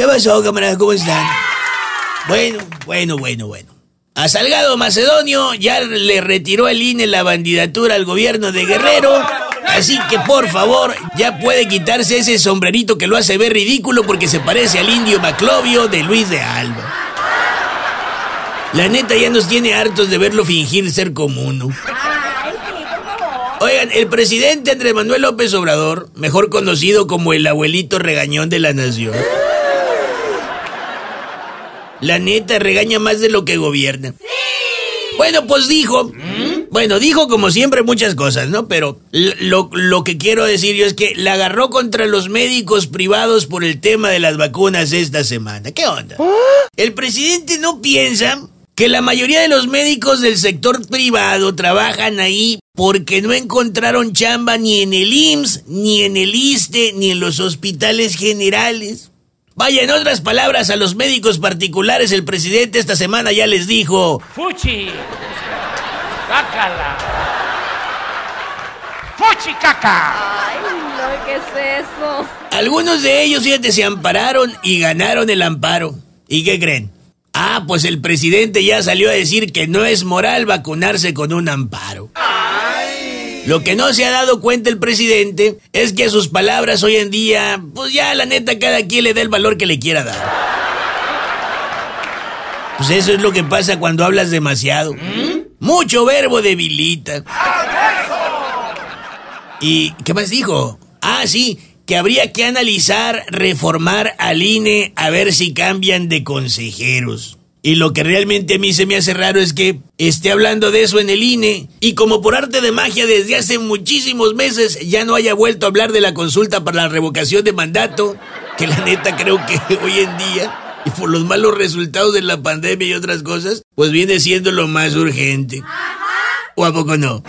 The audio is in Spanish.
¿Qué pasó, camaradas? ¿Cómo están? Bueno, bueno, bueno, bueno. A Salgado Macedonio ya le retiró el INE la bandidatura al gobierno de Guerrero. Así que por favor, ya puede quitarse ese sombrerito que lo hace ver ridículo porque se parece al indio Maclovio de Luis de Alba. La neta ya nos tiene hartos de verlo fingir ser común. Oigan, el presidente Andrés Manuel López Obrador, mejor conocido como el abuelito regañón de la nación. La neta regaña más de lo que gobierna. Bueno, pues dijo. Bueno, dijo como siempre muchas cosas, ¿no? Pero lo, lo, que quiero decir yo es que la agarró contra los médicos privados por el tema de las vacunas esta semana. ¿Qué onda? El presidente no piensa que la mayoría de los médicos del sector privado trabajan ahí porque no encontraron chamba ni en el IMSS, ni en el ISTE, ni en los hospitales generales. Vaya, en otras palabras, a los médicos particulares el presidente esta semana ya les dijo... ¡Fuchi! ¡Cácala! ¡Fuchi caca! Ay, no, ¿qué es eso? Algunos de ellos, fíjate, se ampararon y ganaron el amparo. ¿Y qué creen? Ah, pues el presidente ya salió a decir que no es moral vacunarse con un amparo. Lo que no se ha dado cuenta el presidente es que a sus palabras hoy en día, pues ya la neta cada quien le da el valor que le quiera dar. Pues eso es lo que pasa cuando hablas demasiado. Mucho verbo debilita. ¿Y qué más dijo? Ah, sí, que habría que analizar, reformar al INE a ver si cambian de consejeros. Y lo que realmente a mí se me hace raro es que esté hablando de eso en el INE y como por arte de magia desde hace muchísimos meses ya no haya vuelto a hablar de la consulta para la revocación de mandato, que la neta creo que hoy en día, y por los malos resultados de la pandemia y otras cosas, pues viene siendo lo más urgente. ¿O a poco no?